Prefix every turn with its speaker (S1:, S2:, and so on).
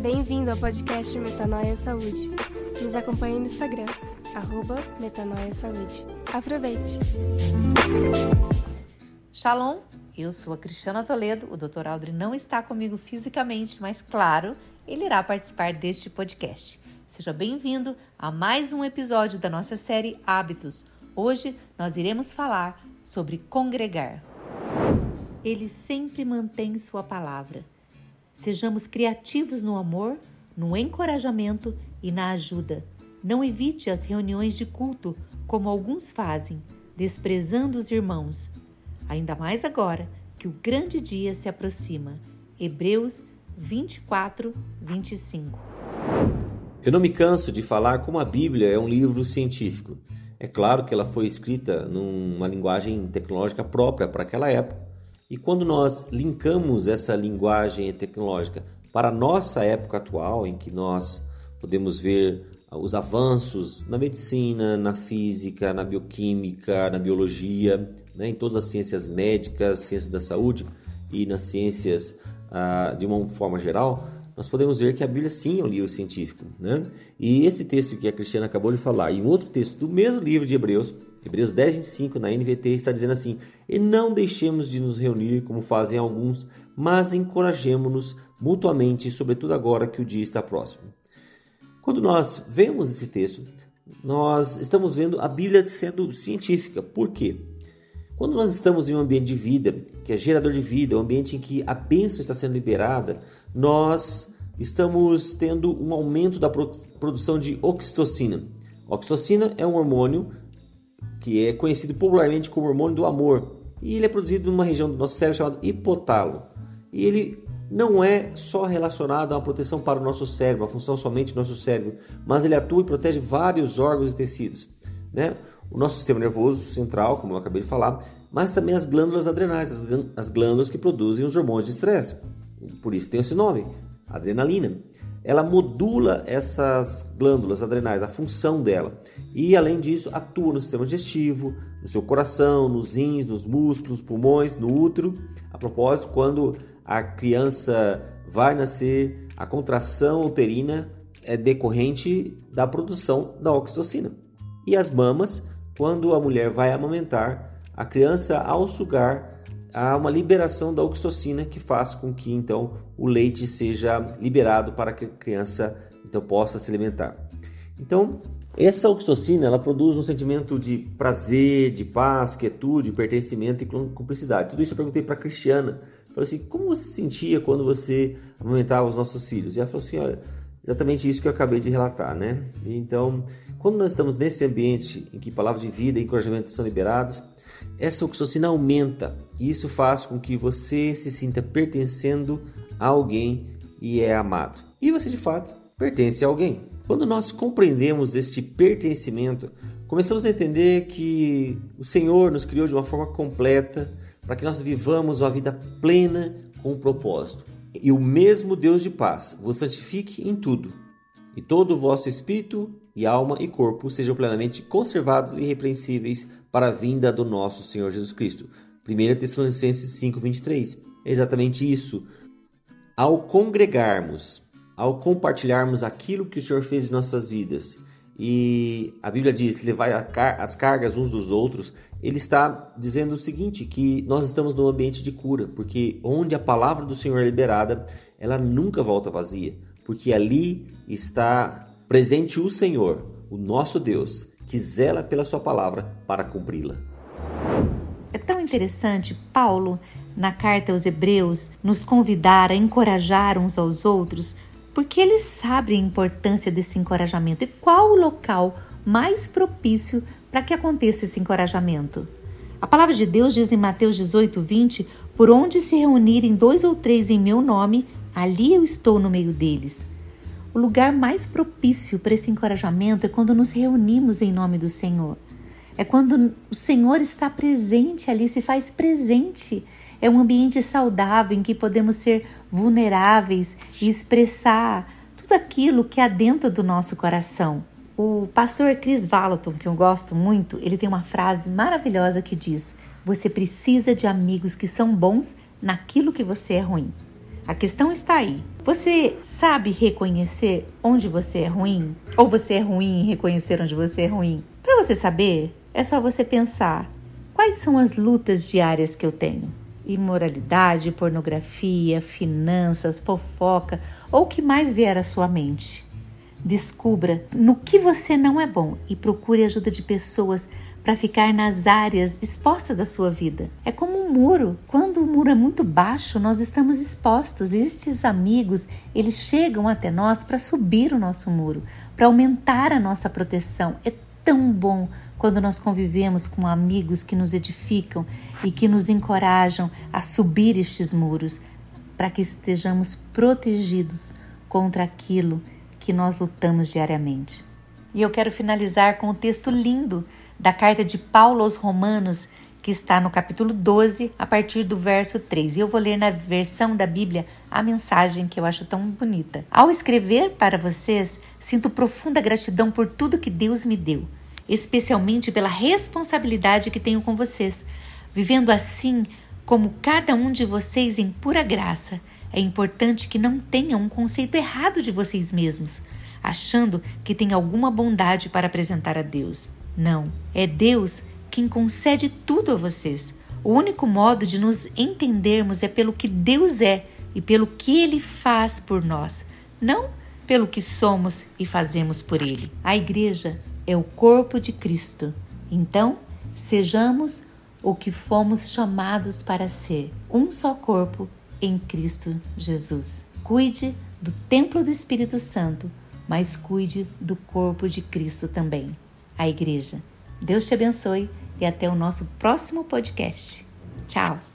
S1: Bem-vindo ao podcast Metanoia Saúde. Nos acompanhe no Instagram, arroba Metanoia Saúde. Aproveite!
S2: Shalom, eu sou a Cristiana Toledo. O Dr. Aldri não está comigo fisicamente, mas claro, ele irá participar deste podcast. Seja bem-vindo a mais um episódio da nossa série Hábitos. Hoje nós iremos falar sobre congregar. Ele sempre mantém sua palavra. Sejamos criativos no amor, no encorajamento e na ajuda. Não evite as reuniões de culto, como alguns fazem, desprezando os irmãos. Ainda mais agora que o grande dia se aproxima. Hebreus 24, 25.
S3: Eu não me canso de falar como a Bíblia é um livro científico. É claro que ela foi escrita numa linguagem tecnológica própria para aquela época. E quando nós linkamos essa linguagem tecnológica para a nossa época atual, em que nós podemos ver os avanços na medicina, na física, na bioquímica, na biologia, né, em todas as ciências médicas, ciências da saúde e nas ciências ah, de uma forma geral, nós podemos ver que a Bíblia sim é um livro científico. Né? E esse texto que a Cristiana acabou de falar, e um outro texto do mesmo livro de Hebreus, Hebreus 10, 25, na NVT, está dizendo assim: E não deixemos de nos reunir como fazem alguns, mas encorajemos-nos mutuamente, sobretudo agora que o dia está próximo. Quando nós vemos esse texto, nós estamos vendo a Bíblia sendo científica. Por quê? Quando nós estamos em um ambiente de vida, que é gerador de vida, um ambiente em que a bênção está sendo liberada, nós estamos tendo um aumento da produção de oxitocina. oxitocina é um hormônio que é conhecido popularmente como hormônio do amor, e ele é produzido numa região do nosso cérebro chamada hipotálamo. E ele não é só relacionado uma proteção para o nosso cérebro, a função somente do nosso cérebro, mas ele atua e protege vários órgãos e tecidos. Né? O nosso sistema nervoso central, como eu acabei de falar, mas também as glândulas adrenais, as glândulas que produzem os hormônios de estresse. Por isso tem esse nome, adrenalina. Ela modula essas glândulas adrenais, a função dela. E além disso, atua no sistema digestivo, no seu coração, nos rins, nos músculos, pulmões, no útero. A propósito, quando a criança vai nascer, a contração uterina é decorrente da produção da oxitocina. E as mamas, quando a mulher vai amamentar, a criança ao sugar há uma liberação da oxitocina que faz com que então o leite seja liberado para que a criança então possa se alimentar. Então, essa oxitocina ela produz um sentimento de prazer, de paz, quietude, pertencimento e cumplicidade. Tudo isso eu perguntei para a Cristiana. Falei assim: como você se sentia quando você amamentava os nossos filhos? E ela falou assim: olha, exatamente isso que eu acabei de relatar, né? Então, quando nós estamos nesse ambiente em que palavras de vida e encorajamento são liberados, essa oxitocina aumenta e isso faz com que você se sinta pertencendo a alguém e é amado. E você de fato pertence a alguém. Quando nós compreendemos este pertencimento, começamos a entender que o Senhor nos criou de uma forma completa para que nós vivamos uma vida plena com um propósito. E o mesmo Deus de paz vos santifique em tudo, e todo o vosso espírito e alma e corpo sejam plenamente conservados e irrepreensíveis para a vinda do nosso Senhor Jesus Cristo. 1 Tessalonicenses 5:23. É exatamente isso. Ao congregarmos, ao compartilharmos aquilo que o Senhor fez em nossas vidas, e a Bíblia diz: levai as cargas uns dos outros. Ele está dizendo o seguinte: que nós estamos num ambiente de cura, porque onde a palavra do Senhor é liberada, ela nunca volta vazia, porque ali está presente o Senhor, o nosso Deus, que zela pela Sua palavra para cumpri-la.
S2: É tão interessante, Paulo, na carta aos Hebreus, nos convidar a encorajar uns aos outros porque ele sabe a importância desse encorajamento e qual o local mais propício para que aconteça esse encorajamento. A palavra de Deus diz em Mateus 18, 20: Por onde se reunirem dois ou três em meu nome, ali eu estou no meio deles. O lugar mais propício para esse encorajamento é quando nos reunimos em nome do Senhor. É quando o Senhor está presente ali, se faz presente é um ambiente saudável em que podemos ser vulneráveis e expressar tudo aquilo que há dentro do nosso coração. O pastor Chris Vallotton, que eu gosto muito, ele tem uma frase maravilhosa que diz: Você precisa de amigos que são bons naquilo que você é ruim. A questão está aí. Você sabe reconhecer onde você é ruim? Ou você é ruim em reconhecer onde você é ruim? Para você saber, é só você pensar: quais são as lutas diárias que eu tenho? Imoralidade, pornografia, finanças, fofoca ou o que mais vier à sua mente. Descubra no que você não é bom e procure ajuda de pessoas para ficar nas áreas expostas da sua vida. É como um muro. Quando o muro é muito baixo, nós estamos expostos. Estes amigos, eles chegam até nós para subir o nosso muro, para aumentar a nossa proteção. É tão bom quando nós convivemos com amigos que nos edificam e que nos encorajam a subir estes muros, para que estejamos protegidos contra aquilo que nós lutamos diariamente. E eu quero finalizar com um texto lindo da carta de Paulo aos Romanos, que está no capítulo 12, a partir do verso 3. E eu vou ler na versão da Bíblia a mensagem que eu acho tão bonita. Ao escrever para vocês, sinto profunda gratidão por tudo que Deus me deu, especialmente pela responsabilidade que tenho com vocês, vivendo assim como cada um de vocês em pura graça é importante que não tenham um conceito errado de vocês mesmos, achando que tem alguma bondade para apresentar a Deus. Não, é Deus quem concede tudo a vocês. O único modo de nos entendermos é pelo que Deus é e pelo que Ele faz por nós, não pelo que somos e fazemos por Ele. A igreja é o corpo de Cristo. Então, sejamos o que fomos chamados para ser: um só corpo em Cristo Jesus. Cuide do templo do Espírito Santo, mas cuide do corpo de Cristo também, a igreja. Deus te abençoe e até o nosso próximo podcast. Tchau!